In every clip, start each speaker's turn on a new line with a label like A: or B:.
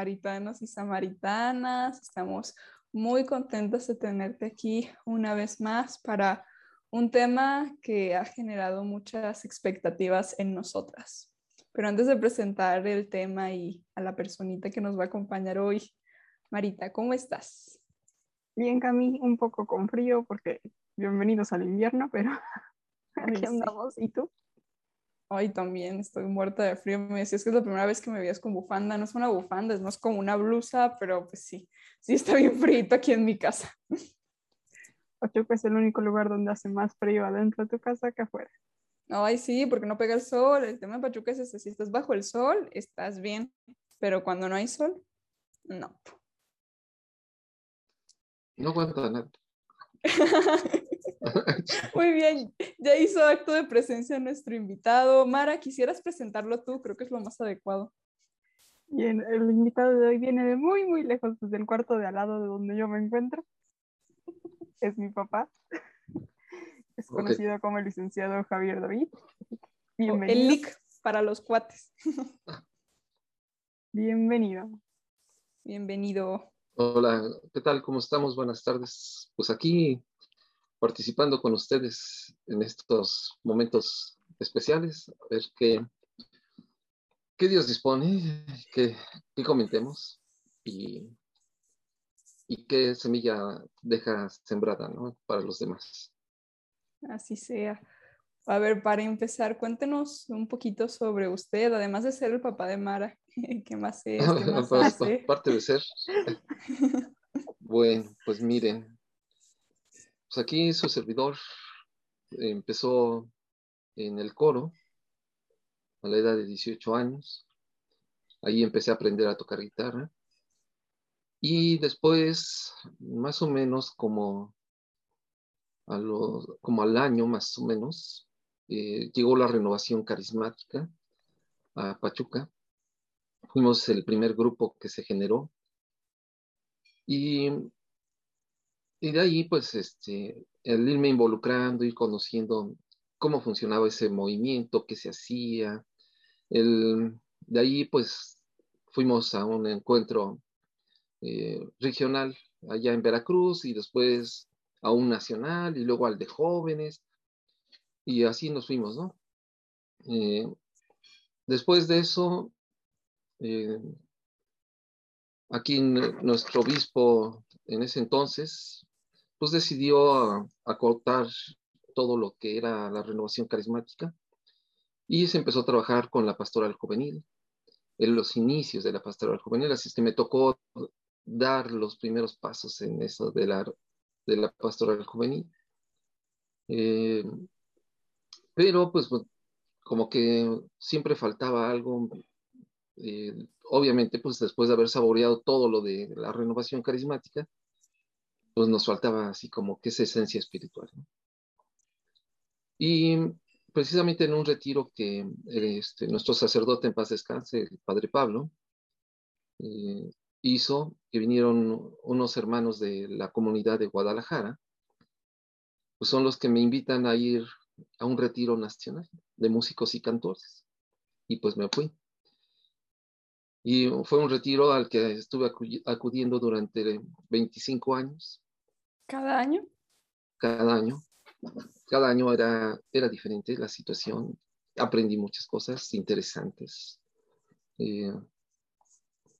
A: Samaritanos y samaritanas. Estamos muy contentos de tenerte aquí una vez más para un tema que ha generado muchas expectativas en nosotras. Pero antes de presentar el tema y a la personita que nos va a acompañar hoy, Marita, ¿cómo estás?
B: Bien, Cami, un poco con frío porque bienvenidos al invierno, pero aquí andamos. ¿Y tú?
A: Hoy también estoy muerta de frío. Me decías que es la primera vez que me veías con bufanda. No es una bufanda, es más como una blusa, pero pues sí, sí está bien frío aquí en mi casa.
B: Pachuca es el único lugar donde hace más frío adentro de tu casa que afuera.
A: Ay, sí, porque no pega el sol. El tema de Pachuca es ese, si estás bajo el sol, estás bien, pero cuando no hay sol, no.
C: No aguanta nada.
A: Muy bien, ya hizo acto de presencia nuestro invitado. Mara, quisieras presentarlo tú, creo que es lo más adecuado.
B: Bien, el invitado de hoy viene de muy, muy lejos, desde el cuarto de al lado de donde yo me encuentro. Es mi papá. Es conocido como el licenciado Javier David.
A: Bienvenido. El LIC para los cuates.
B: Bienvenido.
A: Bienvenido.
C: Hola, ¿qué tal? ¿Cómo estamos? Buenas tardes. Pues aquí participando con ustedes en estos momentos especiales, a ver qué, qué Dios dispone, qué, comentemos y, y, qué semilla deja sembrada ¿no? para los demás.
A: Así sea. A ver, para empezar, cuéntenos un poquito sobre usted, además de ser el papá de Mara, ¿qué más es? ¿Qué más hace?
C: Parte de ser. bueno, pues miren, pues aquí su servidor empezó en el coro a la edad de 18 años. Ahí empecé a aprender a tocar guitarra. Y después, más o menos como, a como al año, más o menos, eh, llegó la renovación carismática a Pachuca. Fuimos el primer grupo que se generó. Y y de ahí, pues, este, el irme involucrando, ir conociendo cómo funcionaba ese movimiento, qué se hacía. De ahí, pues, fuimos a un encuentro eh, regional allá en Veracruz y después a un nacional y luego al de jóvenes. Y así nos fuimos, ¿no? Eh, después de eso, eh, aquí nuestro obispo en ese entonces, pues decidió acortar todo lo que era la renovación carismática y se empezó a trabajar con la pastoral juvenil, en los inicios de la pastoral juvenil, así que me tocó dar los primeros pasos en eso de la, de la pastoral juvenil. Eh, pero pues como que siempre faltaba algo, eh, obviamente pues después de haber saboreado todo lo de la renovación carismática, pues nos faltaba así como que esa esencia espiritual. Y precisamente en un retiro que este, nuestro sacerdote en paz descanse, el padre Pablo, eh, hizo, que vinieron unos hermanos de la comunidad de Guadalajara, pues son los que me invitan a ir a un retiro nacional de músicos y cantores. Y pues me fui. Y fue un retiro al que estuve acudiendo durante 25 años.
A: ¿Cada año?
C: Cada año. Cada año era, era diferente la situación. Aprendí muchas cosas interesantes. Eh,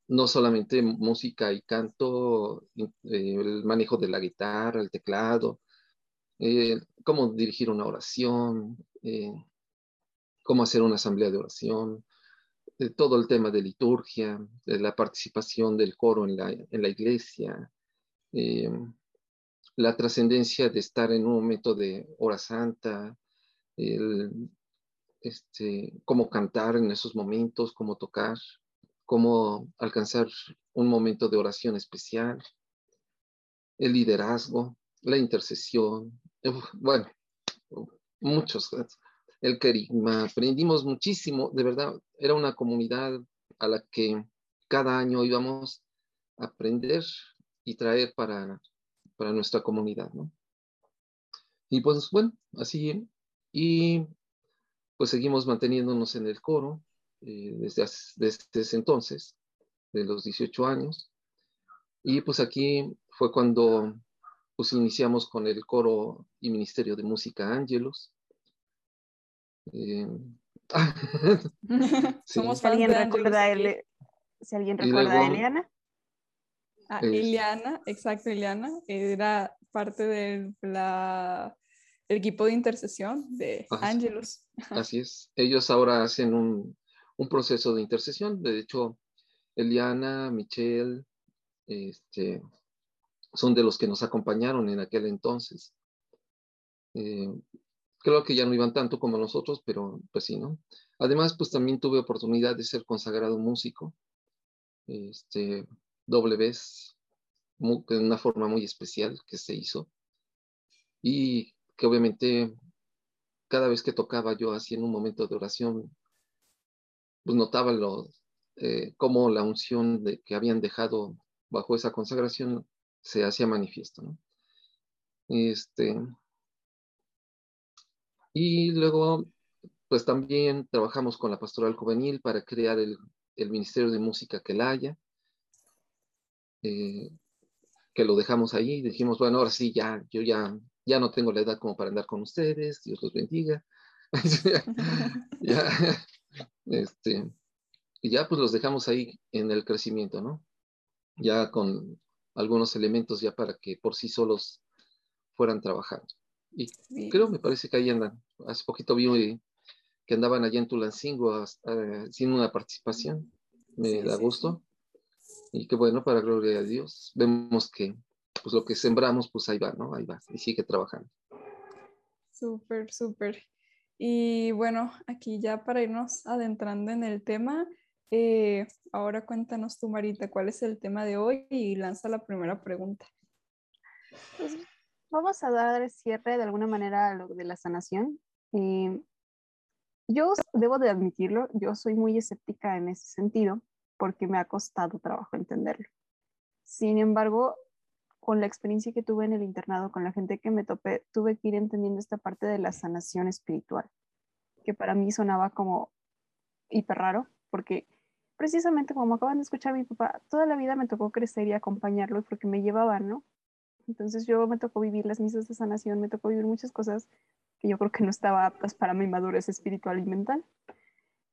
C: no solamente música y canto, eh, el manejo de la guitarra, el teclado, eh, cómo dirigir una oración, cómo hacer una asamblea de oración, todo el tema de liturgia, la participación del coro en la, en la iglesia, eh, la trascendencia de estar en un momento de hora santa, este, cómo cantar en esos momentos, cómo tocar, cómo alcanzar un momento de oración especial, el liderazgo, la intercesión, bueno, muchos, el carisma, aprendimos muchísimo, de verdad, era una comunidad a la que cada año íbamos a aprender y traer para, para nuestra comunidad, ¿no? Y pues bueno, así, y pues seguimos manteniéndonos en el coro eh, desde, desde ese entonces, de los 18 años. Y pues aquí fue cuando pues iniciamos con el coro y ministerio de música Ángelos.
B: Eh, Somos si alguien recuerda, si alguien recuerda a Eliana.
A: A Eliana, exacto, Eliana, era parte del equipo de intercesión de Ángelos.
C: Así es, ellos ahora hacen un, un, proceso de intercesión, de hecho, Eliana, Michelle, este, son de los que nos acompañaron en aquel entonces. Eh, creo que ya no iban tanto como nosotros, pero pues sí, ¿no? Además, pues también tuve oportunidad de ser consagrado músico, este, doble vez, de una forma muy especial que se hizo. Y que obviamente cada vez que tocaba yo así en un momento de oración, pues notaba lo, eh, cómo la unción que habían dejado bajo esa consagración se hacía manifiesto, ¿no? Este, y luego, pues también trabajamos con la pastoral juvenil para crear el, Ministerio de Música que la haya, eh, que lo dejamos ahí, dijimos, bueno, ahora sí, ya, yo ya, ya no tengo la edad como para andar con ustedes, Dios los bendiga. ya, este, y ya pues los dejamos ahí en el crecimiento, ¿no? Ya con algunos elementos ya para que por sí solos fueran trabajando. Y creo, me parece que ahí andan. Hace poquito vi que andaban allá en Tulancingo haciendo una participación. Me da gusto. Y qué bueno, para gloria a Dios. Vemos que pues lo que sembramos, pues ahí va, ¿no? Ahí va. Y sigue trabajando.
A: Súper, súper. Y bueno, aquí ya para irnos adentrando en el tema, eh, ahora cuéntanos tú, Marita, cuál es el tema de hoy y lanza la primera pregunta.
B: Pues vamos a dar cierre de alguna manera a lo de la sanación. Eh, yo debo de admitirlo, yo soy muy escéptica en ese sentido porque me ha costado trabajo entenderlo. Sin embargo, con la experiencia que tuve en el internado, con la gente que me topé, tuve que ir entendiendo esta parte de la sanación espiritual, que para mí sonaba como hiper raro, porque precisamente como acaban de escuchar mi papá, toda la vida me tocó crecer y acompañarlo porque me llevaban, ¿no? Entonces yo me tocó vivir las misas de sanación, me tocó vivir muchas cosas que yo creo que no estaba aptas para mi madurez espiritual y mental.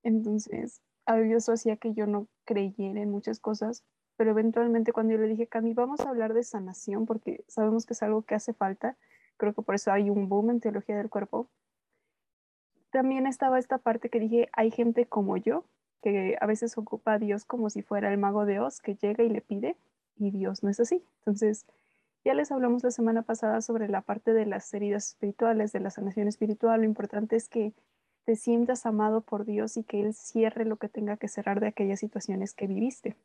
B: Entonces, a eso hacía que yo no creyera en muchas cosas, pero eventualmente cuando yo le dije, Cami, vamos a hablar de sanación porque sabemos que es algo que hace falta, creo que por eso hay un boom en teología del cuerpo. También estaba esta parte que dije, hay gente como yo que a veces ocupa a Dios como si fuera el mago de Oz que llega y le pide y Dios no es así. Entonces, ya les hablamos la semana pasada sobre la parte de las heridas espirituales, de la sanación espiritual. Lo importante es que te sientas amado por Dios y que Él cierre lo que tenga que cerrar de aquellas situaciones que viviste.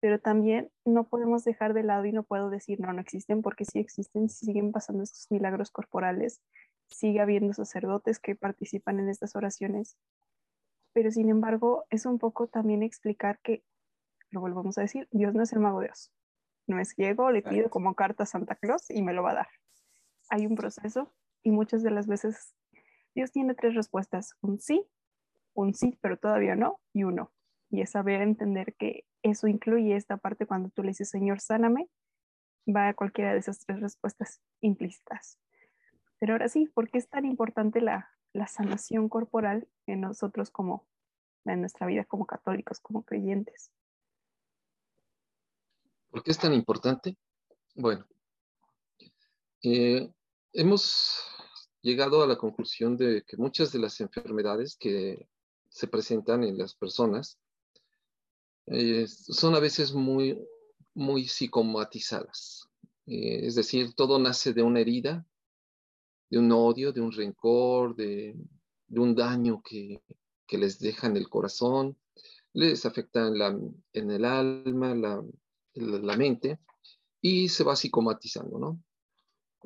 B: Pero también no podemos dejar de lado y no puedo decir no, no existen porque sí existen, siguen pasando estos milagros corporales, sigue habiendo sacerdotes que participan en estas oraciones pero sin embargo es un poco también explicar que, lo volvemos a decir, Dios no es el mago de Dios. No es ciego, le pido como carta a Santa Claus y me lo va a dar. Hay un proceso y muchas de las veces Dios tiene tres respuestas, un sí, un sí, pero todavía no, y un no. Y es saber entender que eso incluye esta parte cuando tú le dices, Señor, sáname, va a cualquiera de esas tres respuestas implícitas. Pero ahora sí, ¿por qué es tan importante la, la sanación corporal en nosotros como en nuestra vida como católicos, como creyentes.
C: ¿Por qué es tan importante? Bueno, eh, hemos llegado a la conclusión de que muchas de las enfermedades que se presentan en las personas eh, son a veces muy, muy psicomatizadas. Eh, es decir, todo nace de una herida de un odio, de un rencor, de, un daño que, les deja en el corazón, les afecta en el alma, la, la, mente, y se va psicomatizando, ¿no?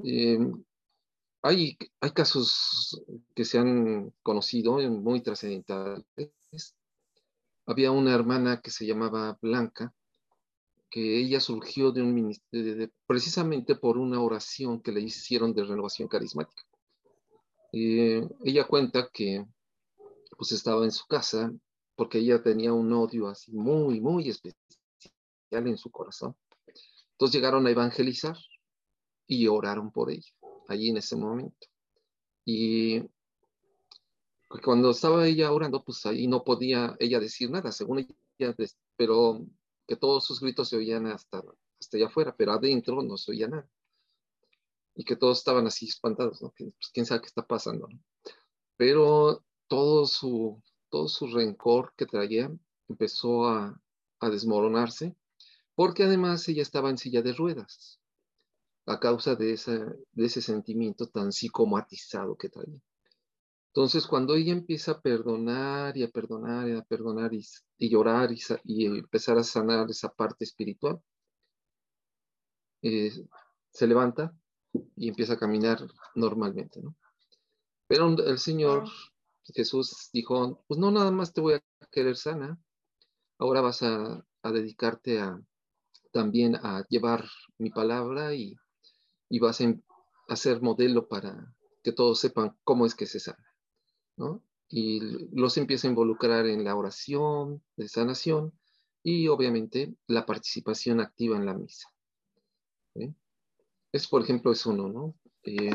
C: Eh, hay, hay casos que se han conocido muy trascendentales. Había una hermana que se llamaba Blanca, que ella surgió de un ministerio, precisamente por una oración que le hicieron de renovación carismática. Eh, ella cuenta que pues estaba en su casa porque ella tenía un odio así muy, muy especial en su corazón. Entonces llegaron a evangelizar y oraron por ella allí en ese momento. Y cuando estaba ella orando, pues ahí no podía ella decir nada, según ella, pero que todos sus gritos se oían hasta, hasta allá afuera, pero adentro no se oía nada. Y que todos estaban así espantados, ¿no? pues quién sabe qué está pasando, ¿no? Pero todo su, todo su rencor que traía empezó a, a desmoronarse, porque además ella estaba en silla de ruedas a causa de, de ese sentimiento tan psicomatizado que traía. Entonces, cuando ella empieza a perdonar y a perdonar y a perdonar y, llorar y, empezar a sanar esa parte espiritual, eh, se levanta y empieza a caminar normalmente, ¿no? Pero el Señor Jesús dijo, pues no nada más te voy a querer sana, ahora vas a, a dedicarte a, también a llevar mi palabra y y vas a ser modelo para que todos sepan cómo es que se sana, ¿no? Y los empieza a involucrar en la oración de sanación y obviamente la participación activa en la misa. Es, por ejemplo, es uno, ¿no? Eh,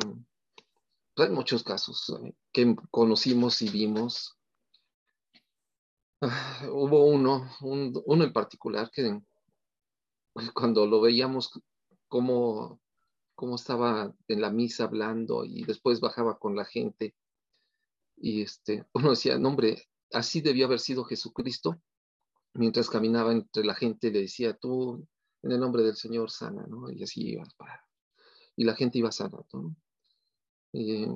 C: hay muchos casos ¿eh? que conocimos y vimos. Ah, hubo uno, uno en particular que cuando lo veíamos como cómo estaba en la misa hablando y después bajaba con la gente. Y este, uno decía, no, hombre, así debió haber sido Jesucristo. Mientras caminaba entre la gente, le decía, tú, en el nombre del Señor, sana, ¿no? Y así iba. Y la gente iba sana, ¿no? Eh,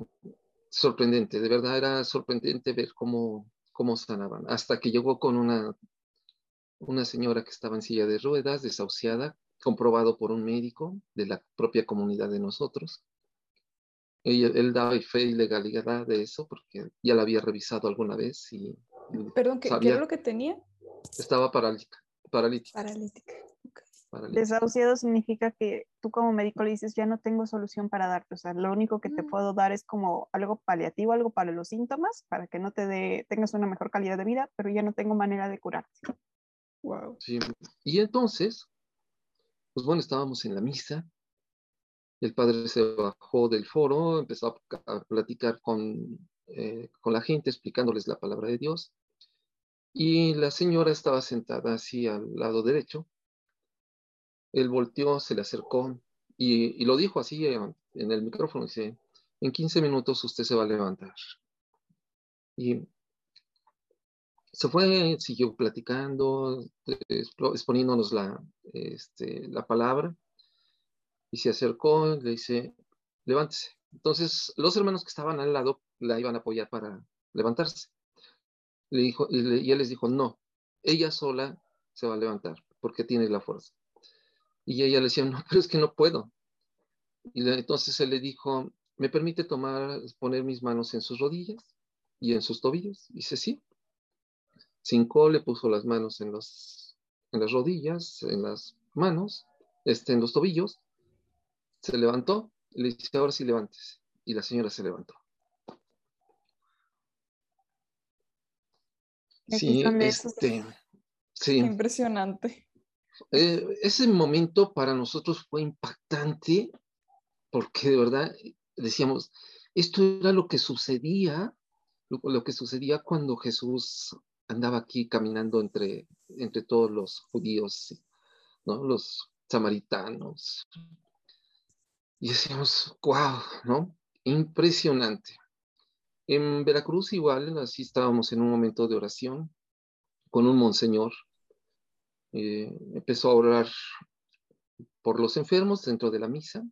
C: sorprendente, de verdad era sorprendente ver cómo, cómo sanaban. Hasta que llegó con una, una señora que estaba en silla de ruedas, desahuciada, comprobado por un médico de la propia comunidad de nosotros. Él, él daba fe y legalidad de eso porque ya la había revisado alguna vez y...
A: Perdón, ¿qué, ¿qué era lo que tenía?
C: Estaba paralítica. Paralítica.
A: Paralítica.
B: Desahuciado significa que tú como médico le dices, ya no tengo solución para darte, o sea, lo único que te mm. puedo dar es como algo paliativo, algo para los síntomas, para que no te dé, tengas una mejor calidad de vida, pero ya no tengo manera de curarte.
C: Wow. Sí. Y entonces, pues bueno, estábamos en la misa, el padre se bajó del foro, empezó a, platicar con, eh, con la gente, explicándoles la palabra de Dios, y la señora estaba sentada así al lado derecho. Él volteó, se le acercó y, lo dijo así en, el micrófono, dice, en 15 minutos usted se va a levantar. Y se fue, siguió platicando, exponiéndonos la, este, la palabra, y se acercó, le dice, levántese. Entonces, los hermanos que estaban al lado la iban a apoyar para levantarse. Le dijo, y, él les dijo, no, ella sola se va a levantar, porque tiene la fuerza. Y ella le decía, no, pero es que no puedo. Y entonces él le dijo, ¿me permite tomar, poner mis manos en sus rodillas y en sus tobillos? Y dice, sí. Cinco le puso las manos en, los, en las rodillas, en las manos, este, en los tobillos, se levantó y le dice, ahora sí levántese. Y la señora se levantó. Sí, este, sí.
A: Impresionante.
C: Eh, ese momento para nosotros fue impactante porque de verdad decíamos, esto era lo que sucedía, lo que sucedía cuando Jesús andaba aquí caminando entre, entre todos los judíos, ¿no? Los samaritanos. Y decíamos, wow, ¿no? Impresionante. En Veracruz igual, así estábamos en un momento de oración con un monseñor. Eh, empezó a orar por los enfermos dentro de la misa.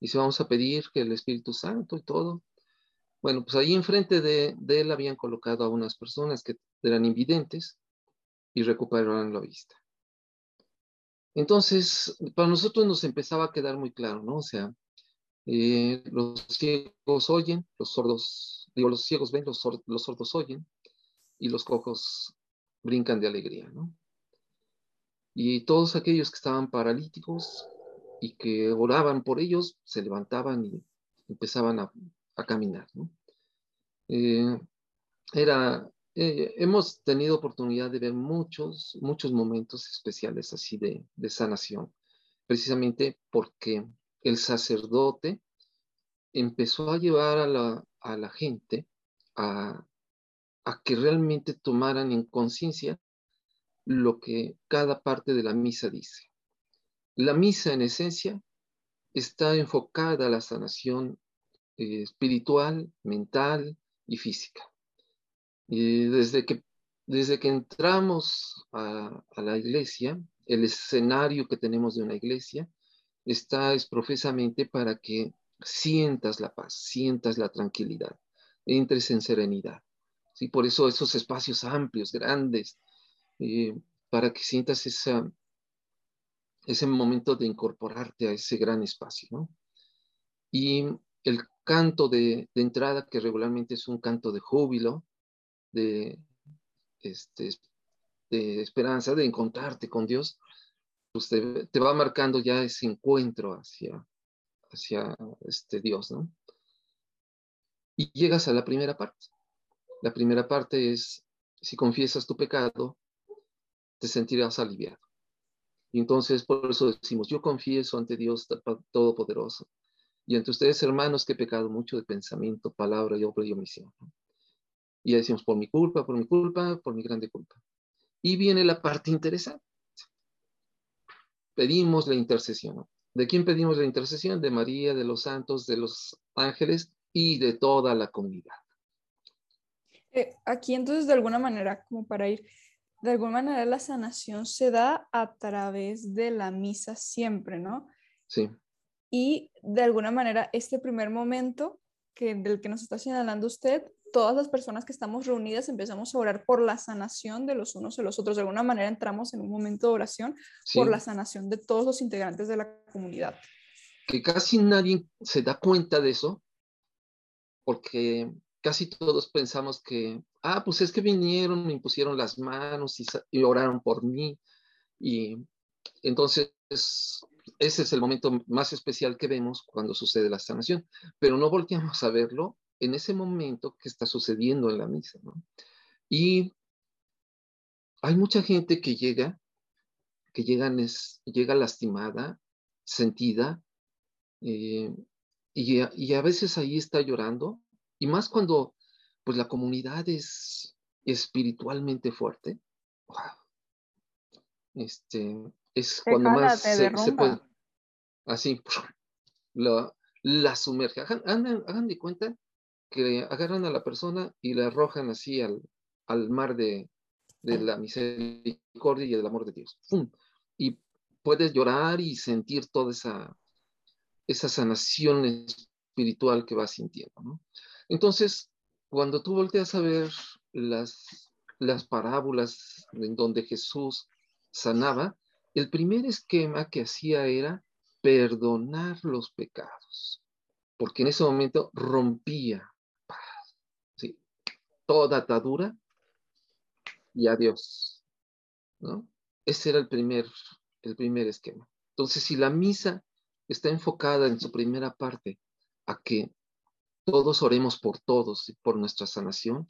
C: Y se vamos a pedir que el Espíritu Santo y todo. Bueno, pues ahí enfrente de, de él habían colocado a unas personas que eran invidentes y recuperaran la vista. Entonces, para nosotros nos empezaba a quedar muy claro, ¿no? O sea, eh, los ciegos oyen, los sordos, digo, los ciegos ven, los, los sordos oyen, y los cojos brincan de alegría, ¿no? Y todos aquellos que estaban paralíticos y que oraban por ellos, se levantaban y empezaban a, caminar, ¿no? Eh, era, eh, hemos tenido oportunidad de ver muchos, muchos momentos especiales así de, de sanación, precisamente porque el sacerdote empezó a llevar a la, a la gente a, a que realmente tomaran en conciencia lo que cada parte de la misa dice. La misa en esencia está enfocada a la sanación eh, espiritual, mental y física. Y desde que, desde que entramos a, la iglesia, el escenario que tenemos de una iglesia está es profesamente para que sientas la paz, sientas la tranquilidad, entres en serenidad. ¿sí? Por eso esos espacios amplios, grandes, eh, para que sientas esa, ese momento de incorporarte a ese gran espacio. ¿no? Y el canto de, entrada, que regularmente es un canto de júbilo, de, este, de esperanza, de encontrarte con Dios, pues te, va marcando ya ese encuentro hacia, hacia este Dios, ¿no? Y llegas a la primera parte. La primera parte es, si confiesas tu pecado, te sentirás aliviado. Y entonces por eso decimos, yo confieso ante Dios Todopoderoso y ante ustedes, hermanos, que he pecado mucho de pensamiento, palabra y obra y omisión. Y ya decimos, por mi culpa, por mi culpa, por mi grande culpa. Y viene la parte interesante. Pedimos la intercesión. ¿De quién pedimos la intercesión? De María, de los santos, de los ángeles y de toda la comunidad.
A: Eh, aquí entonces, de alguna manera, como para ir, de alguna manera la sanación se da a través de la misa siempre, ¿no?
C: Sí.
A: Y de alguna manera, este primer momento que, del que nos está señalando usted, todas las personas que estamos reunidas empezamos a orar por la sanación de los unos y los otros. De alguna manera entramos en un momento de oración por la sanación de todos los integrantes de la comunidad.
C: Que casi nadie se da cuenta de eso, porque casi todos pensamos que, ah, pues es que vinieron, me impusieron las manos y, oraron por mí. Y entonces ese es el momento más especial que vemos cuando sucede la sanación, pero no volteamos a verlo en ese momento que está sucediendo en la misa. ¿no? Y hay mucha gente que llega, que llegan es, llega lastimada, sentida, eh, y, y, a veces ahí está llorando y más cuando pues la comunidad es espiritualmente fuerte. Este, es cuando más se, puede, así, la, la sumerge. Hagan, de cuenta que agarran a la persona y la arrojan así al, al mar de, de, la misericordia y del amor de Dios. Y puedes llorar y sentir toda esa, esa sanación espiritual que vas sintiendo. Entonces, cuando tú volteas a ver las, las parábolas en donde Jesús sanaba, el primer esquema que hacía era perdonar los pecados, porque en ese momento rompía. Toda atadura y adiós. ¿no? Ese era el primer, el primer esquema. Entonces, si la misa está enfocada en su primera parte a que todos oremos por todos y por nuestra sanación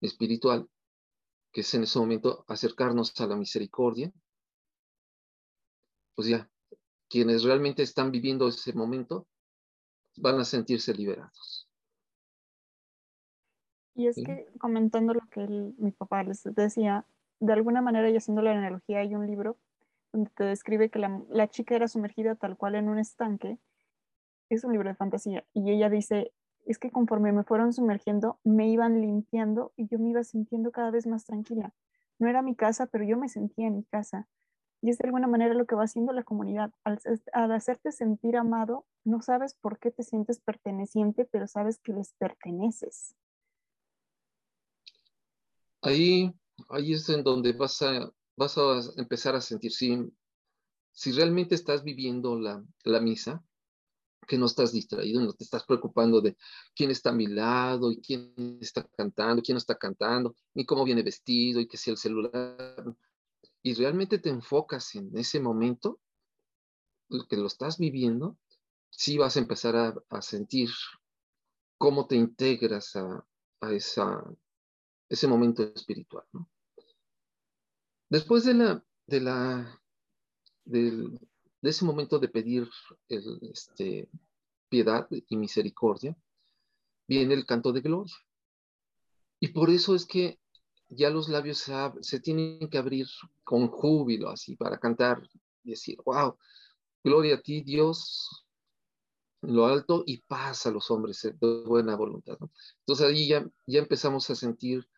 C: espiritual, que es en ese momento acercarnos a la misericordia, pues ya, quienes realmente están viviendo ese momento van a sentirse liberados.
B: Y es que comentando lo que mi papá les decía, de alguna manera y haciendo la analogía, hay un libro donde te describe que la, la chica era sumergida tal cual en un estanque. Es un libro de fantasía. Y ella dice, es que conforme me fueron sumergiendo, me iban limpiando y yo me iba sintiendo cada vez más tranquila. No era mi casa, pero yo me sentía en mi casa. Y es de alguna manera lo que va haciendo la comunidad. Al, hacerte sentir amado, no sabes por qué te sientes perteneciente, pero sabes que les perteneces.
C: Ahí ahí es en donde vas a, vas a empezar a sentir si, si realmente estás viviendo la, la misa, que no estás distraído, no te estás preocupando de quién está a mi lado y quién está cantando, quién no está cantando, ni cómo viene vestido y que si el celular. Y realmente te enfocas en ese momento, que lo estás viviendo, sí vas a empezar a, sentir cómo te integras a, a esa, ese momento espiritual. Después de la, de la, de ese momento de pedir este, piedad y misericordia, viene el canto de gloria. Y por eso es que ya los labios se, tienen que abrir con júbilo, así, para cantar y decir, wow, gloria a ti, Dios, en lo alto, y paz a los hombres de buena voluntad. Entonces ahí ya, ya empezamos a sentir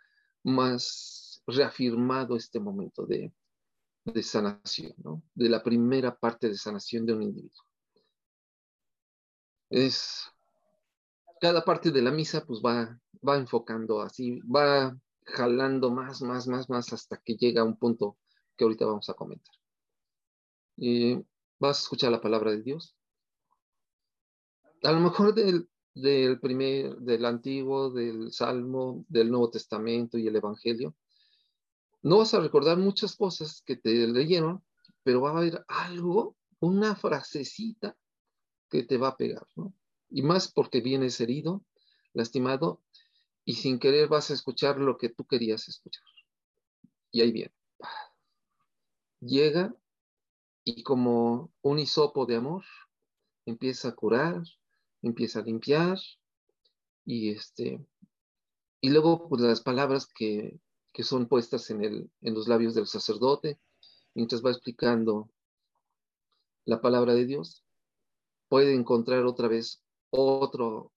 C: más reafirmado este momento de, de sanación, ¿no? de la primera parte de sanación de un individuo. Es, cada parte de la misa pues va, va enfocando así, va jalando más, más, más, más hasta que llega a un punto que ahorita vamos a comentar. Y vas a escuchar la palabra de Dios. A lo mejor del, del primer, del antiguo, del Salmo, del Nuevo Testamento y el Evangelio, no vas a recordar muchas cosas que te leyeron, pero va a haber algo, una frasecita que te va a pegar, ¿no? Y más porque vienes herido, lastimado, y sin querer vas a escuchar lo que tú querías escuchar. Y ahí viene. Llega y como un hisopo de amor, empieza a curar, empieza a limpiar, y este, y luego pues las palabras que que son puestas en, el, en los labios del sacerdote, mientras va explicando la palabra de Dios, puede encontrar otra vez otro,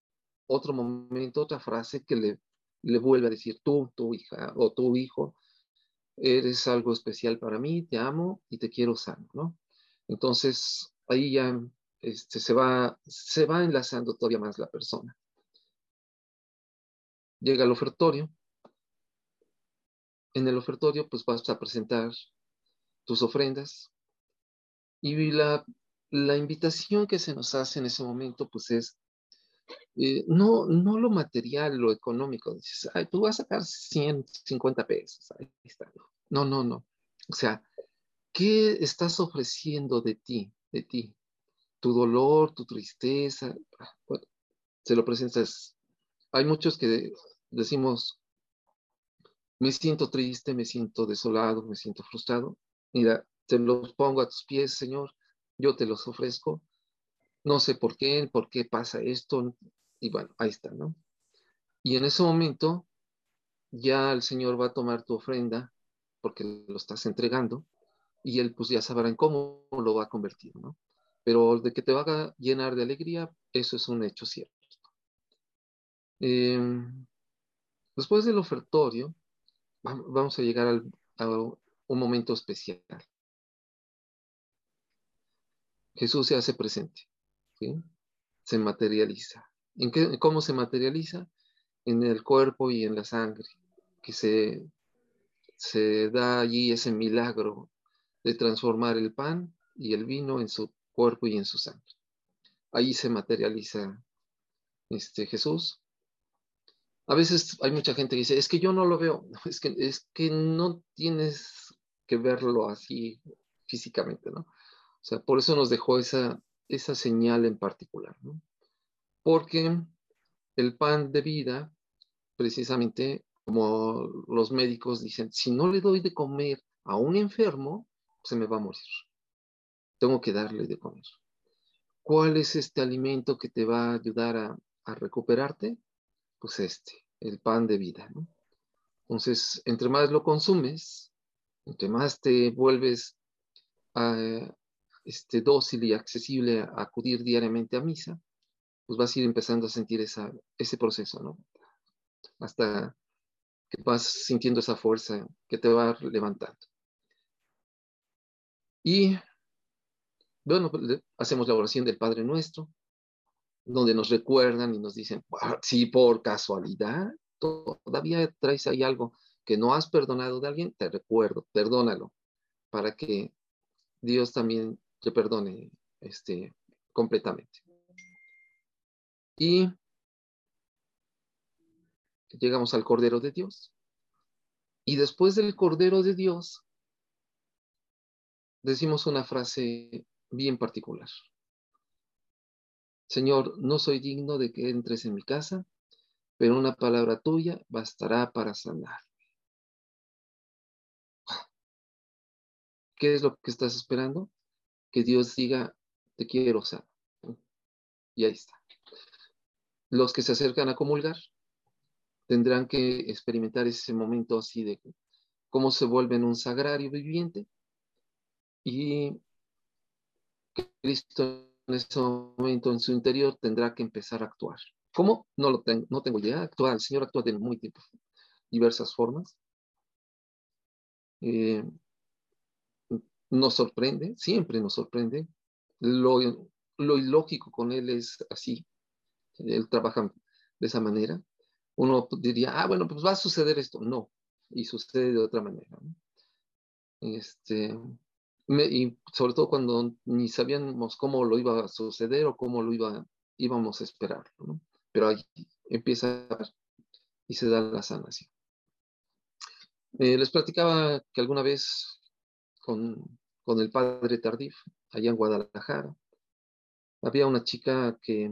C: otro momento, otra frase que le, le vuelve a decir, tú, tu hija o tu hijo, eres algo especial para mí, te amo y te quiero sano, ¿no? Entonces, ahí ya este, se, va, se va enlazando todavía más la persona. Llega el ofertorio, en el ofertorio pues vas a presentar tus ofrendas y la, la invitación que se nos hace en ese momento pues es eh, no, no lo material, lo económico. Dices, ay, tú vas a sacar 150 pesos. Ahí está. No, no, no. O sea, ¿qué estás ofreciendo de ti, de ti? Tu dolor, tu tristeza. Bueno, se lo presentas. Hay muchos que decimos, me siento triste, me siento desolado, me siento frustrado. Mira, te los pongo a tus pies, Señor, yo te los ofrezco. No sé por qué, por qué pasa esto. Y bueno, ahí está, ¿no? Y en ese momento ya el Señor va a tomar tu ofrenda porque lo estás entregando y Él pues ya sabrá en cómo lo va a convertir, ¿no? Pero de que te va a llenar de alegría, eso es un hecho cierto. Em, después del ofertorio, vamos a llegar a un momento especial. Jesús se hace presente, se materializa. ¿En qué, ¿Cómo se materializa? En el cuerpo y en la sangre, que se, se da allí ese milagro de transformar el pan y el vino en su cuerpo y en su sangre. Ahí se materializa este Jesús a veces hay mucha gente que dice, es que yo no lo veo, es que, es que no tienes que verlo así físicamente, ¿no? O sea, por eso nos dejó esa, esa señal en particular, ¿no? Porque el pan de vida, precisamente como los médicos dicen, si no le doy de comer a un enfermo, se me va a morir. Tengo que darle de comer. ¿Cuál es este alimento que te va a ayudar a, a recuperarte? pues este, el pan de vida. ¿no? Entonces, entre más lo consumes, entre más te vuelves a, este, dócil y accesible a acudir diariamente a misa, pues vas a ir empezando a sentir esa, ese proceso, ¿no? Hasta que vas sintiendo esa fuerza que te va levantando. Y bueno, pues, hacemos la oración del Padre Nuestro, donde nos recuerdan y nos dicen, si por casualidad todavía traes ahí algo que no has perdonado de alguien, te recuerdo, perdónalo, para que Dios también te perdone este, completamente. Y llegamos al Cordero de Dios. Y después del Cordero de Dios, decimos una frase bien particular. Señor, no soy digno de que entres en mi casa, pero una palabra tuya bastará para sanar. ¿Qué es lo que estás esperando? Que Dios diga, te quiero sanar. Y ahí está. Los que se acercan a comulgar tendrán que experimentar ese momento así de cómo se vuelven un sagrario viviente y Cristo en ese momento en su interior tendrá que empezar a actuar. ¿Cómo? No lo tengo, no tengo idea. Actúa, el Señor actúa de muy diversas formas. Eh, nos sorprende, siempre nos sorprende. Lo, lo ilógico con Él es así. Él trabaja de esa manera. Uno diría, ah, bueno, pues va a suceder esto. No, y sucede de otra manera. Este, y sobre todo cuando ni sabíamos cómo lo iba a suceder o cómo lo iba, íbamos a esperar. Pero ahí empieza y se da la sanación. Eh, les platicaba que alguna vez con, con el padre Tardif, allá en Guadalajara, había una chica que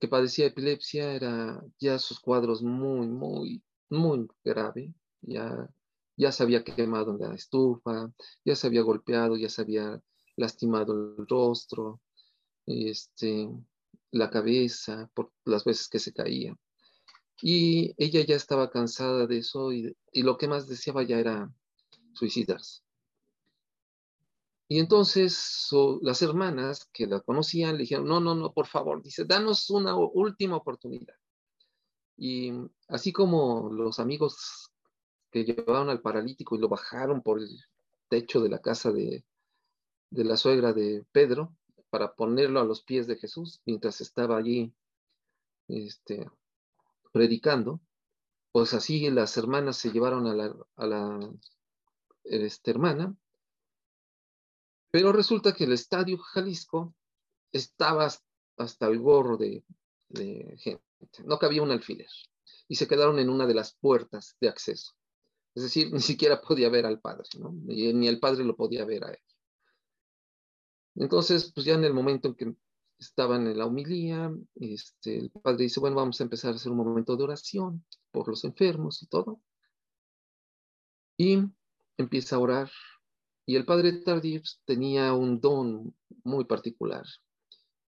C: que, padecía epilepsia, era ya sus cuadros muy, muy, muy grave, ya, ya se había quemado en la estufa, ya se había golpeado, ya se había lastimado el rostro, este, la cabeza, por las veces que se caía. Y ella ya estaba cansada de eso y, y lo que más deseaba ya era suicidarse. Y entonces las hermanas que la conocían le dijeron, no, no, no, por favor, dice, danos una última oportunidad. Y así como los amigos que llevaron al paralítico y lo bajaron por el techo de la casa de, de la suegra de Pedro para ponerlo a los pies de Jesús mientras estaba allí este, predicando, pues así las hermanas se llevaron a la, a la este, hermana pero resulta que el estadio Jalisco estaba hasta el gorro de, gente. No cabía un alfiler. Y se quedaron en una de las puertas de acceso. Es decir, ni siquiera podía ver al padre, ni, el padre lo podía ver a él. Entonces, pues ya en el momento en que estaban en la humilía, este, el padre dice, bueno, vamos a empezar a hacer un momento de oración por los enfermos y todo. Y empieza a orar y el padre Tardif tenía un don muy particular.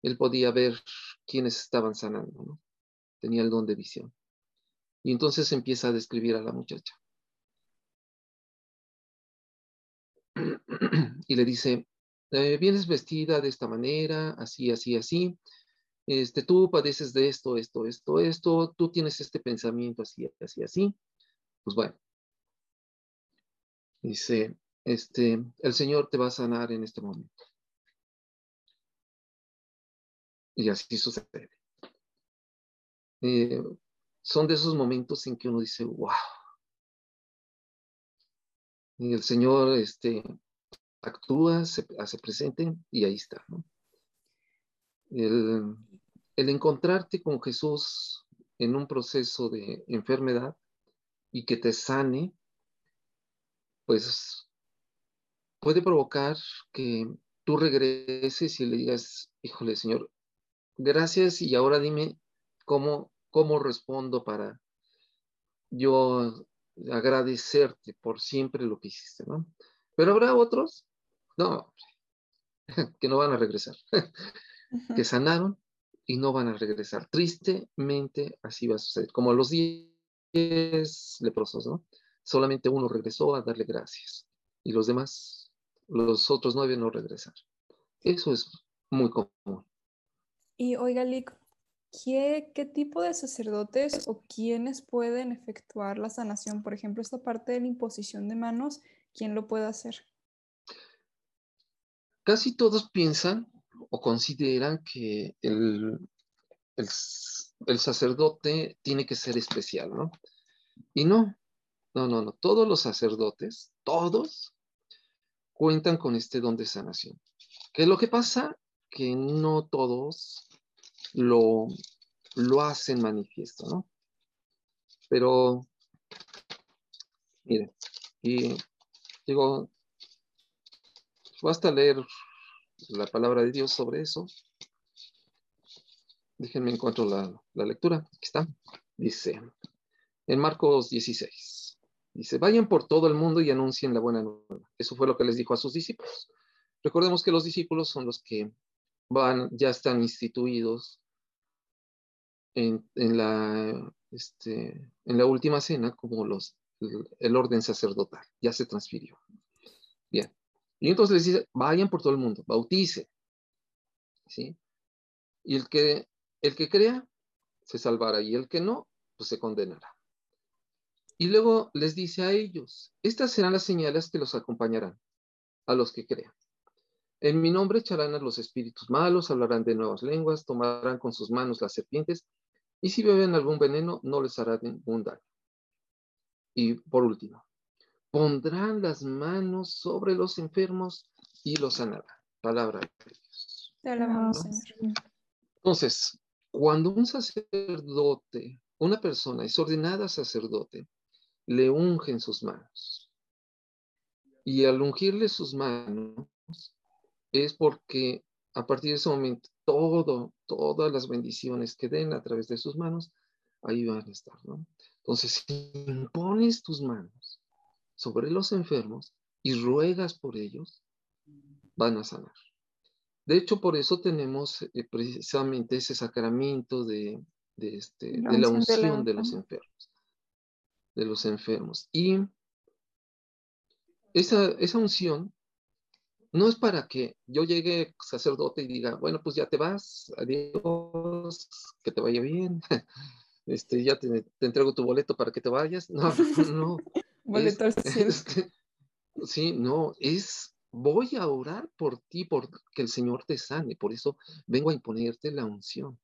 C: Él podía ver quiénes estaban sanando. Tenía el don de visión. Y entonces empieza a describir a la muchacha. Y le dice, eh, vienes vestida de esta manera, así, así, así. Este, tú padeces de esto, esto, esto, esto, tú tienes este pensamiento así, así, así. Pues bueno. Dice, este, el Señor te va a sanar en este momento. Y así sucede. Eh, son de esos momentos en que uno dice, wow. Y el Señor este, actúa, se hace presente y ahí está. El, el encontrarte con Jesús en un proceso de enfermedad y que te sane, pues puede provocar que tú regreses y le digas, híjole, Señor, gracias y ahora dime cómo, cómo respondo para yo agradecerte por siempre lo que hiciste, ¿no? Pero habrá otros, no, que no van a regresar, que sanaron y no van a regresar. Tristemente así va a suceder, como los diez leprosos, ¿no? Solamente uno regresó a darle gracias y los demás los otros nueve no regresar. Eso es muy común.
A: Y oiga, Lick, ¿qué, ¿qué tipo de sacerdotes o quiénes pueden efectuar la sanación? Por ejemplo, esta parte de la imposición de manos, ¿quién lo puede hacer?
C: Casi todos piensan o consideran que el, el, el sacerdote tiene que ser especial, ¿no? Y no, no, no, no. Todos los sacerdotes, todos, cuentan con este don de sanación. ¿Qué es lo que pasa? Que no todos lo, lo hacen manifiesto, ¿no? Pero, miren, y digo, basta leer la palabra de Dios sobre eso. Déjenme encuentro la, la lectura. Aquí está. Dice, en Marcos 16, dice, vayan por todo el mundo y anuncien la buena nueva. Eso fue lo que les dijo a sus discípulos. Recordemos que los discípulos son los que van, ya están instituidos en, la, este, en la última cena como los, el, orden sacerdotal, ya se transfirió. Bien. Y entonces les dice, vayan por todo el mundo, bautice. ¿Sí? Y el que, el que crea, se salvará, y el que no, pues se condenará. Y luego les dice a ellos, estas serán las señales que los acompañarán, a los que crean. En mi nombre echarán a los espíritus malos, hablarán de nuevas lenguas, tomarán con sus manos las serpientes, y si beben algún veneno, no les hará ningún daño. Y por último, pondrán las manos sobre los enfermos y los sanarán. Palabra de Dios.
A: Te alabamos, Señor.
C: Entonces, cuando un sacerdote, una persona es ordenada sacerdote, le ungen sus manos. Y al ungirle sus manos, es porque a partir de ese momento todo, todas las bendiciones que den a través de sus manos, ahí van a estar, ¿no? Entonces, si impones tus manos sobre los enfermos y ruegas por ellos, van a sanar. De hecho, por eso tenemos eh, precisamente ese sacramento de, este, la de la unción de los enfermos. De los enfermos. Y esa, esa unción no es para que yo llegue sacerdote y diga, bueno, pues ya te vas, adiós, que te vaya bien, este, ya te, entrego tu boleto para que te vayas. No, no.
A: boleto al cielo.
C: sí, no, es, voy a orar por ti, por que el Señor te sane, por eso vengo a imponerte la unción.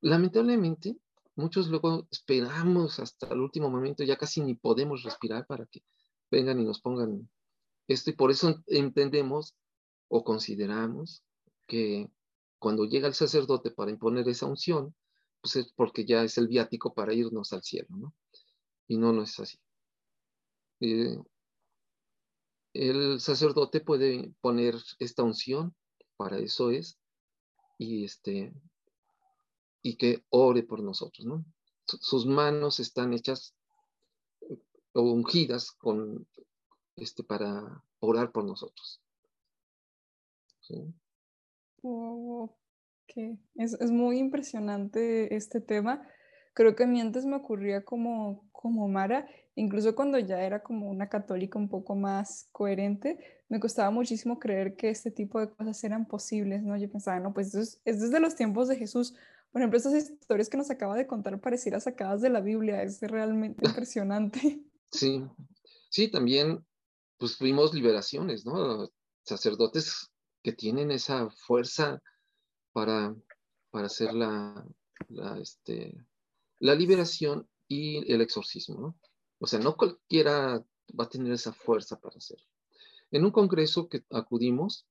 C: Lamentablemente, muchos luego esperamos hasta el último momento, ya casi ni podemos respirar para que vengan y nos pongan esto y por eso entendemos o consideramos que cuando llega el sacerdote para imponer esa unción, pues es porque ya es el viático para irnos al cielo, ¿no? Y no, no es así. Eh, el sacerdote puede poner esta unción, para eso es, y este, y que ore por nosotros, ¿no? Sus manos están hechas o ungidas con este, para orar por nosotros.
A: Es, muy impresionante este tema. Creo que a mí antes me ocurría como, como Mara, incluso cuando ya era como una católica un poco más coherente, me costaba muchísimo creer que este tipo de cosas eran posibles, ¿no? Yo pensaba, no, pues es, es desde los tiempos de Jesús. Por ejemplo, estas historias que nos acaba de contar parecieran sacadas de la Biblia, es realmente impresionante.
C: Sí, sí, también pues liberaciones, ¿no? Sacerdotes que tienen esa fuerza para, para hacer la, la, este, la liberación y el exorcismo, ¿no? O sea, no cualquiera va a tener esa fuerza para hacerlo. En un congreso que acudimos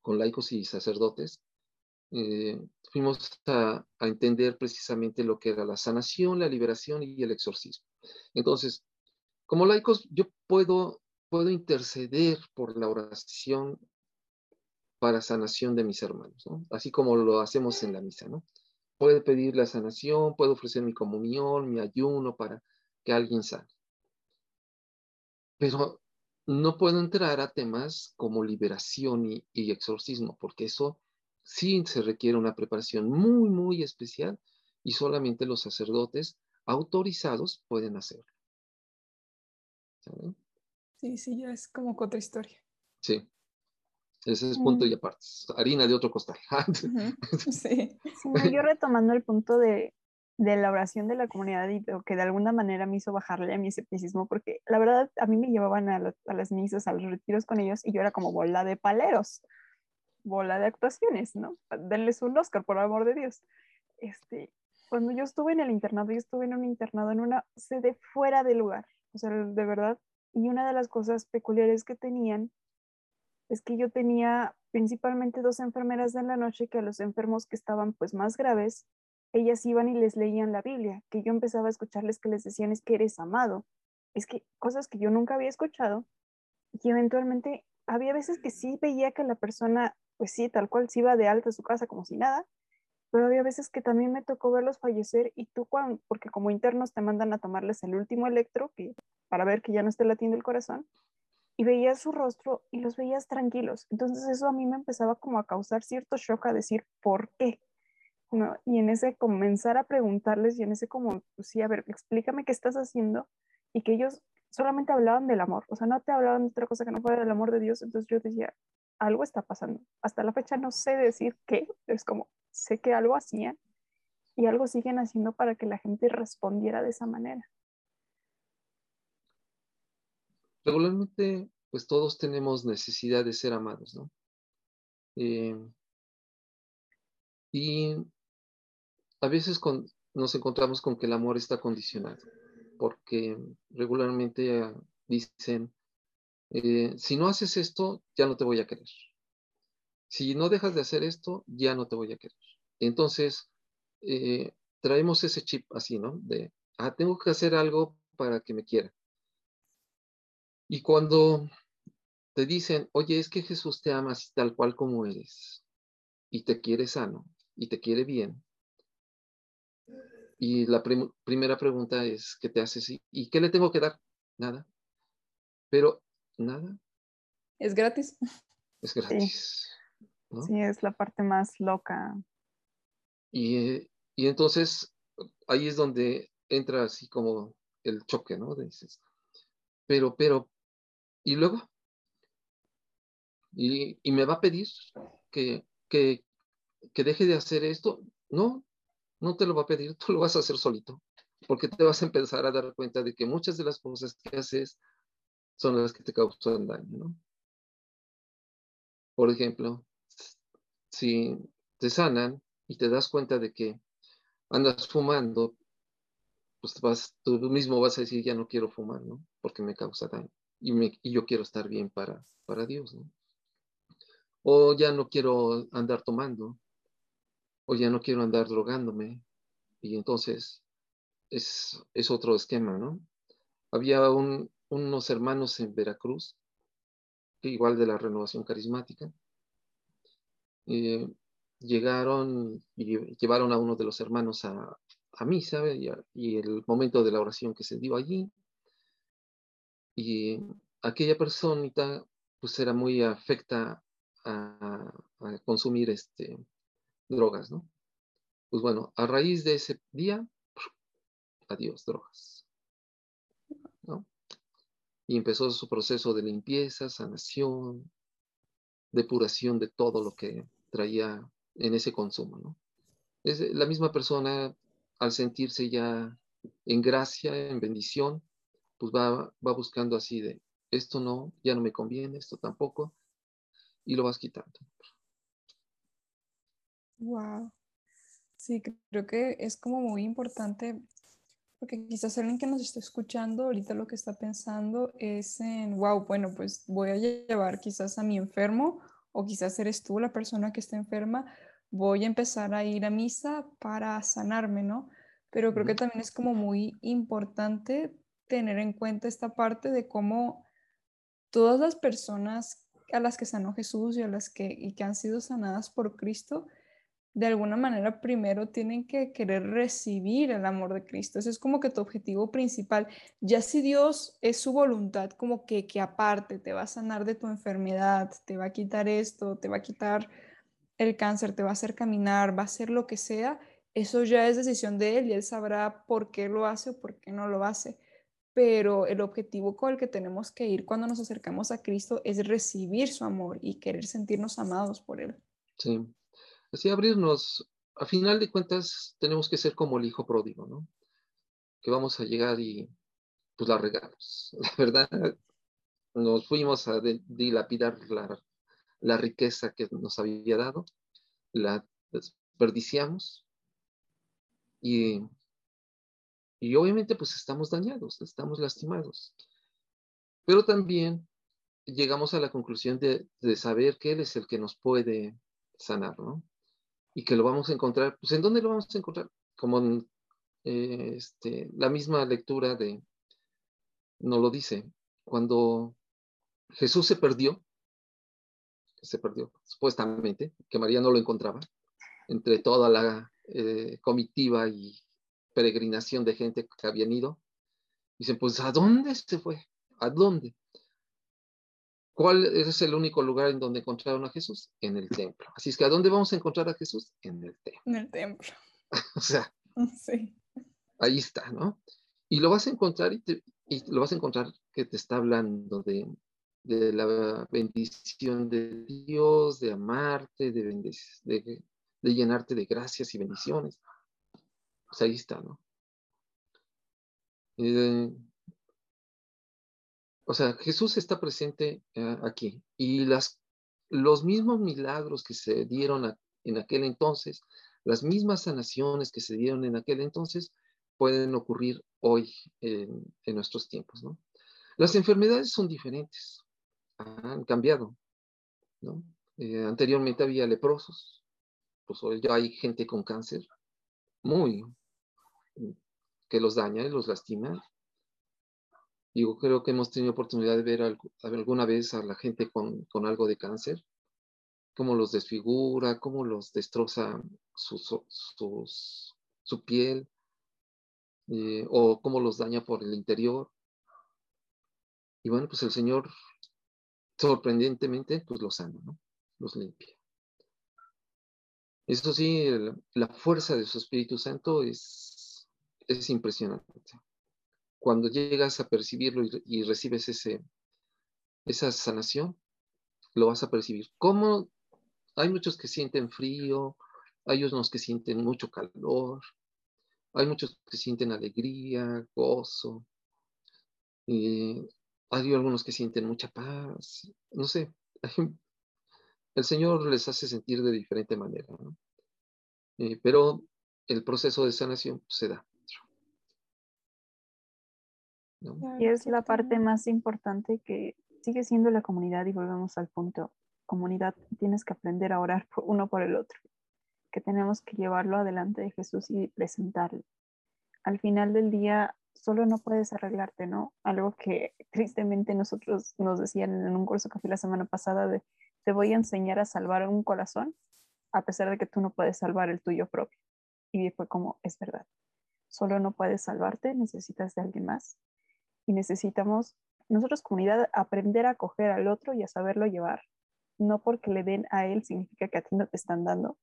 C: con laicos y sacerdotes, eh, fuimos a, a, entender precisamente lo que era la sanación, la liberación y el exorcismo. Entonces, como laicos, yo puedo puedo interceder por la oración para sanación de mis hermanos, así como lo hacemos en la misa. ¿no? Puedo pedir la sanación, puedo ofrecer mi comunión, mi ayuno para que alguien sane. Pero no puedo entrar a temas como liberación y, y exorcismo, porque eso sí se requiere una preparación muy, muy especial y solamente los sacerdotes autorizados pueden hacerlo.
A: ¿Saben? Sí, sí, ya es como otra historia.
C: Sí. Ese es punto y aparte. Harina de otro costal.
B: sí. Yo retomando el punto de, la oración de la comunidad y que de alguna manera me hizo bajarle a mi escepticismo, porque la verdad a mí me llevaban a, las misas, a los retiros con ellos y yo era como bola de paleros, bola de actuaciones, ¿no? Denles un Oscar, por amor de Dios. Este, cuando yo estuve en el internado, yo estuve en un internado en una sede fuera de lugar, o sea, de verdad. Y una de las cosas peculiares que tenían es que yo tenía principalmente dos enfermeras de la noche que a los enfermos que estaban pues más graves, ellas iban y les leían la Biblia, que yo empezaba a escucharles que les decían es que eres amado. Es que cosas que yo nunca había escuchado y eventualmente había veces que sí veía que la persona, pues sí, tal cual, se iba de alta a su casa como si nada, pero había veces que también me tocó verlos fallecer y tú, cuando, porque como internos te mandan a tomarles el último electro que, para ver que ya no esté latiendo el corazón, y veías su rostro y los veías tranquilos. Entonces eso a mí me empezaba como a causar cierto shock a decir, ¿por qué? Y en ese comenzar a preguntarles y en ese como, pues sí, a ver, explícame qué estás haciendo y que ellos solamente hablaban del amor, o sea, no te hablaban de otra cosa que no fuera del amor de Dios, entonces yo decía, algo está pasando. Hasta la fecha no sé decir qué, es como, sé que algo hacían y algo siguen haciendo para que la gente respondiera de esa manera.
C: Regularmente, pues todos tenemos necesidad de ser amados, ¿no? Eh, y a veces nos encontramos con que el amor está condicionado, porque regularmente dicen, eh, si no haces esto, ya no te voy a querer. Si no dejas de hacer esto, ya no te voy a querer. Entonces, eh, traemos ese chip así, ¿no? De, ah, tengo que hacer algo para que me quiera. Y cuando te dicen, oye, es que Jesús te ama así tal cual como eres, y te quiere sano, y te quiere bien. Y la primera pregunta es, ¿qué te haces? ¿Y qué le tengo que dar? Nada. Pero nada.
A: Es gratis.
C: Es gratis.
B: Sí, es la parte más loca.
C: Y, entonces ahí es donde entra así como el choque, ¿no? Dices, pero, pero, ¿y luego? ¿Y, me va a pedir que, que, que deje de hacer esto? No, no te lo va a pedir, tú lo vas a hacer solito, porque te vas a empezar a dar cuenta de que muchas de las cosas que haces son las que te causan daño, ¿no? Por ejemplo, si te sanan y te das cuenta de que andas fumando, pues vas, tú mismo vas a decir, ya no quiero fumar, ¿no? Porque me causa daño. Y, yo quiero estar bien para, para Dios. O ya no quiero andar tomando, o ya no quiero andar drogándome. Y entonces es, es otro esquema, ¿no? Había un, unos hermanos en Veracruz, que igual de la renovación carismática, eh, llegaron y llevaron a uno de los hermanos a, a misa y, y, el momento de la oración que se dio allí. Y aquella personita pues era muy afecta a, consumir este, drogas, ¿no? Pues bueno, a raíz de ese día, adiós, drogas. ¿no? Y empezó su proceso de limpieza, sanación, depuración de todo lo que traía en ese consumo, ¿no? Es la misma persona al sentirse ya en gracia, en bendición, pues va, va buscando así de, esto no, ya no me conviene, esto tampoco, y lo vas quitando.
A: Wow. Sí, creo que es como muy importante, porque quizás alguien que nos está escuchando ahorita lo que está pensando es en, wow, bueno, pues voy a llevar quizás a mi enfermo o quizás eres tú la persona que está enferma, voy a empezar a ir a misa para sanarme, ¿no? Pero creo que también es como muy importante tener en cuenta esta parte de cómo todas las personas a las que sanó Jesús y a las que, y que han sido sanadas por Cristo, de alguna manera primero tienen que querer recibir el amor de Cristo. Ese es como que tu objetivo principal. Ya si Dios es su voluntad, como que, que aparte te va a sanar de tu enfermedad, te va a quitar esto, te va a quitar el cáncer, te va a hacer caminar, va a hacer lo que sea, eso ya es decisión de Él y Él sabrá por qué lo hace o por qué no lo hace. Pero el objetivo con el que tenemos que ir cuando nos acercamos a Cristo es recibir su amor y querer sentirnos amados por Él.
C: Sí, así abrirnos, a final de cuentas tenemos que ser como el hijo pródigo, ¿no? Que vamos a llegar y pues la regamos. La verdad, nos fuimos a dilapidar la, la riqueza que nos había dado, la desperdiciamos Y, y obviamente pues estamos dañados, estamos lastimados. Pero también llegamos a la conclusión de, de, saber que Él es el que nos puede sanar, ¿no? Y que lo vamos a encontrar, pues ¿en dónde lo vamos a encontrar? Como en eh, este, la misma lectura de, nos lo dice, cuando Jesús se perdió, se perdió supuestamente, que María no lo encontraba, entre toda la eh, comitiva y peregrinación de gente que habían ido, dicen, pues ¿a dónde se fue? ¿A dónde? ¿Cuál es el único lugar en donde encontraron a Jesús? En el templo. Así es que ¿a dónde vamos a encontrar a Jesús? En el templo.
A: En el templo.
C: o sea,
A: sí.
C: ahí está, ¿no? Y lo vas a encontrar y, y, lo vas a encontrar que te está hablando de, de la bendición de Dios, de amarte, de, de, de, llenarte de gracias y bendiciones. Pues ahí está, ¿no? Eh, o sea, Jesús está presente uh, aquí y las, los mismos milagros que se dieron en aquel entonces, las mismas sanaciones que se dieron en aquel entonces, pueden ocurrir hoy en, en nuestros tiempos, ¿no? Las enfermedades son diferentes, han cambiado, ¿no? Eh, anteriormente había leprosos, pues hoy ya hay gente con cáncer, muy, que los daña y los lastima, yo creo que hemos tenido oportunidad de ver alguna vez a la gente con, con algo de cáncer, cómo los desfigura, cómo los destroza su, su, piel, eh, o cómo los daña por el interior. Y bueno, pues el Señor sorprendentemente pues los sana, ¿no? Los limpia. Eso sí, la fuerza de su Espíritu Santo es, es impresionante cuando llegas a percibirlo y, recibes ese, esa sanación, lo vas a percibir. ¿Cómo? Hay muchos que sienten frío, hay unos que sienten mucho calor, hay muchos que sienten alegría, gozo, hay algunos que sienten mucha paz, no sé, el Señor les hace sentir de diferente manera, ¿no? eh, pero el proceso de sanación se da.
B: ¿no? Y es la parte más importante que sigue siendo la comunidad y volvemos al punto. Comunidad, tienes que aprender a orar por uno por el otro, que tenemos que llevarlo adelante de Jesús y presentarlo. Al final del día, solo no puedes arreglarte, ¿no? Algo que tristemente nosotros nos decían en un curso que fui la semana pasada de te voy a enseñar a salvar un corazón a pesar de que tú no puedes salvar el tuyo propio. Y fue como, es verdad, solo no puedes salvarte, necesitas de alguien más y necesitamos, nosotros comunidad, aprender a acoger al otro y a saberlo llevar. No porque le den a él significa que a ti no te están dando.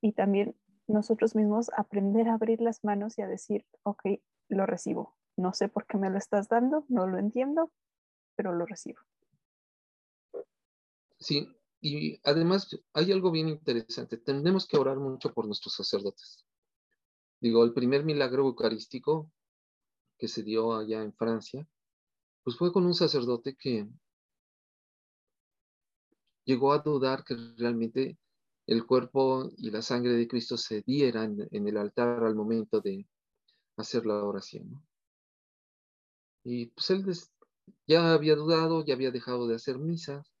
B: Y también nosotros mismos aprender a abrir las manos y a decir, ok, lo recibo. No sé por qué me lo estás dando, no lo entiendo, pero lo recibo.
C: Sí, y además hay algo bien interesante. Tenemos que orar mucho por nuestros sacerdotes. Digo, el primer milagro eucarístico que se dio allá en Francia, pues fue con un sacerdote que llegó a dudar que realmente el cuerpo y la sangre de Cristo se dieran en el altar al momento de hacer la oración. Y pues él ya había dudado, ya había dejado de hacer misas,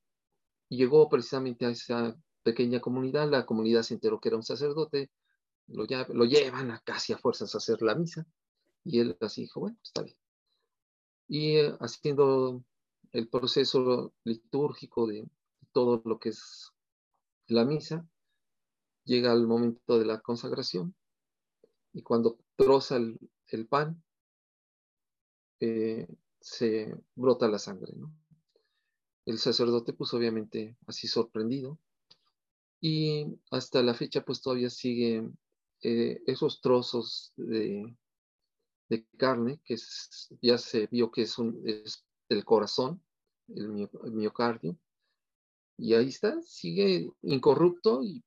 C: y llegó precisamente a esa pequeña comunidad, la comunidad se enteró que era un sacerdote, lo, lo llevan a casi a fuerzas a hacer la misa, y él así dijo, bueno, está bien. Y eh, haciendo el proceso litúrgico de todo lo que es la misa, llega el momento de la consagración y cuando troza el, el pan, eh, se brota la sangre. ¿no? El sacerdote, pues obviamente así sorprendido. Y hasta la fecha, pues todavía sigue eh, esos trozos de, de carne, que es, ya se vio que es, el corazón, el, miocardio, y ahí está, sigue incorrupto y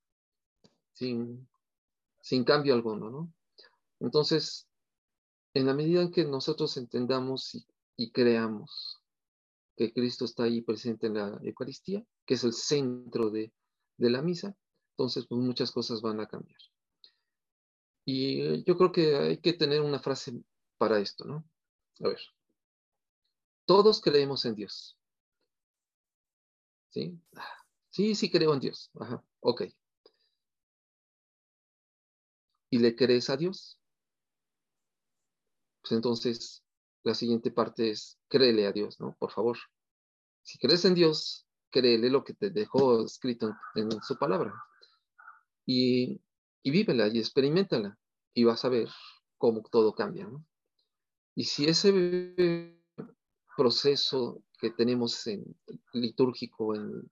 C: sin, sin cambio alguno, ¿no? Entonces, en la medida en que nosotros entendamos y creamos que Cristo está ahí presente en la Eucaristía, que es el centro de, de la misa, entonces pues muchas cosas van a cambiar. Y yo creo que hay que tener una frase para esto, ¿no? A ver. Todos creemos en Dios. ¿Sí? Sí, sí creo en Dios. Ajá, ok. ¿Y le crees a Dios? Pues entonces, la siguiente parte es, créele a Dios, ¿no? Por favor. Si crees en Dios, créele lo que te dejó escrito en, su palabra. Y, y vívela y experimentala. Y vas a ver cómo todo cambia. Y si ese proceso que tenemos en litúrgico en,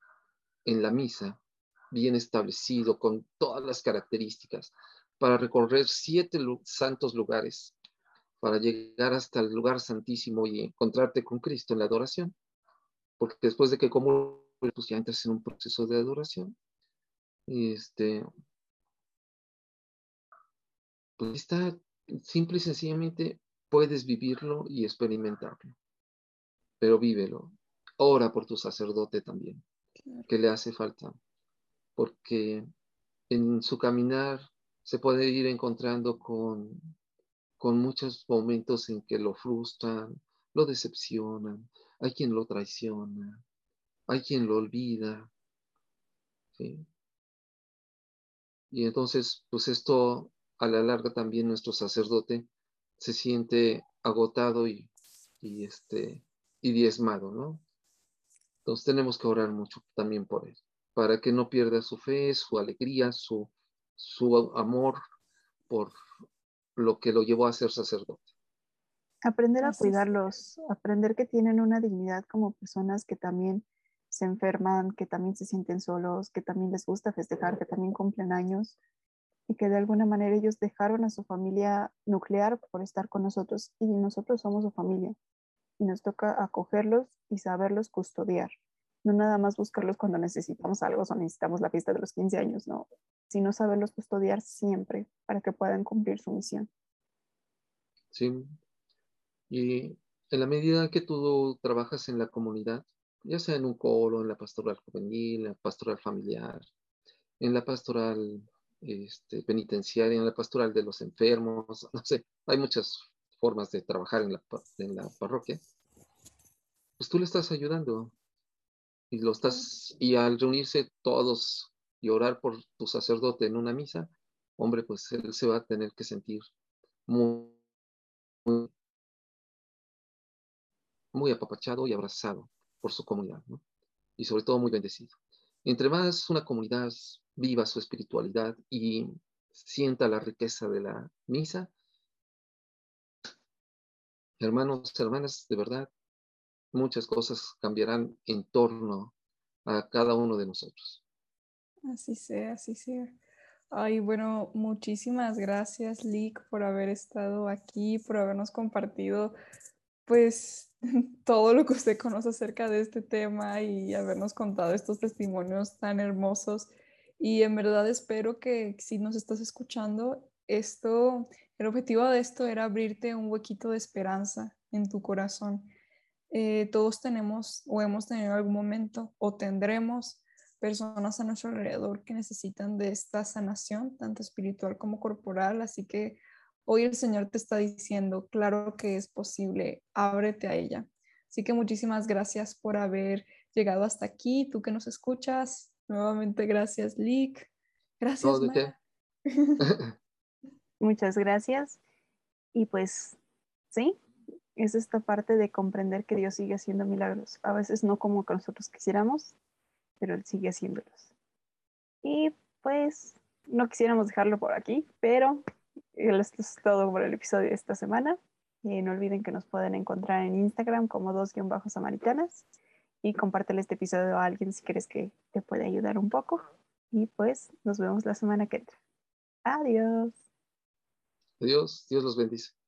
C: en la misa, bien establecido, con todas las características, para recorrer siete santos lugares, para llegar hasta el lugar santísimo y encontrarte con Cristo en la adoración. Porque después de que como pues ya entras en un proceso de adoración. Este, pues está simple y sencillamente puedes vivirlo y experimentarlo. Pero vívelo. Ora por tu sacerdote también, que le hace falta. Porque en su caminar se puede ir encontrando con, con muchos momentos en que lo frustran, lo decepcionan, hay quien lo traiciona, hay quien lo olvida. Y entonces, pues esto a la larga también nuestro sacerdote se siente agotado y, y, este, y diezmado, ¿no? Entonces tenemos que orar mucho también por él, para que no pierda su fe, su alegría, su, su amor por lo que lo llevó a ser sacerdote.
B: Aprender a cuidarlos, aprender que tienen una dignidad como personas que también se enferman, que también se sienten solos, que también les gusta festejar, que también cumplen años y que de alguna manera ellos dejaron a su familia nuclear por estar con nosotros y nosotros somos su familia y nos toca acogerlos y saberlos custodiar. No nada más buscarlos cuando necesitamos algo o necesitamos la fiesta de los 15 años, no, sino saberlos custodiar siempre para que puedan cumplir su misión.
C: Sí. Y en la medida que tú trabajas en la comunidad, ya sea en un coro, en la pastoral juvenil, en la pastoral familiar, en la pastoral este, penitenciaria, en la pastoral de los enfermos, no sé, hay muchas formas de trabajar en la, en la parroquia, pues tú le estás ayudando y lo estás, y al reunirse todos y orar por tu sacerdote en una misa, hombre, pues él se va a tener que sentir muy, apapachado y abrazado por su comunidad, ¿no? Y sobre todo muy bendecido. Entre más una comunidad viva su espiritualidad y sienta la riqueza de la misa, hermanos, hermanas, de verdad, muchas cosas cambiarán en torno a cada uno de nosotros.
A: Así sea, así sea. Ay, bueno, muchísimas gracias, Lick, por haber estado aquí, por habernos compartido, pues, todo lo que usted conoce acerca de este tema y habernos contado estos testimonios tan hermosos. Y en verdad espero que si nos estás escuchando, esto, el objetivo de esto era abrirte un huequito de esperanza en tu corazón. Eh, todos tenemos o hemos tenido algún momento o tendremos personas a nuestro alrededor que necesitan de esta sanación, tanto espiritual como corporal. Así que hoy el Señor te está diciendo, claro que es posible, ábrete a ella. Así que muchísimas gracias por haber llegado hasta aquí, tú que nos escuchas. Nuevamente gracias, Lick. Gracias.
B: Muchas gracias. Y pues, sí, es esta parte de comprender que Dios sigue haciendo milagros. A veces no como que nosotros quisiéramos, pero él sigue haciéndolos. Y pues no quisiéramos dejarlo por aquí, pero esto es todo por el episodio de esta semana. Y no olviden que nos pueden encontrar en Instagram como dos-samaritanas y compártele este episodio a alguien si quieres que te pueda ayudar un poco. Y pues nos vemos la semana que entra. Adiós.
C: Adiós, Dios los bendice.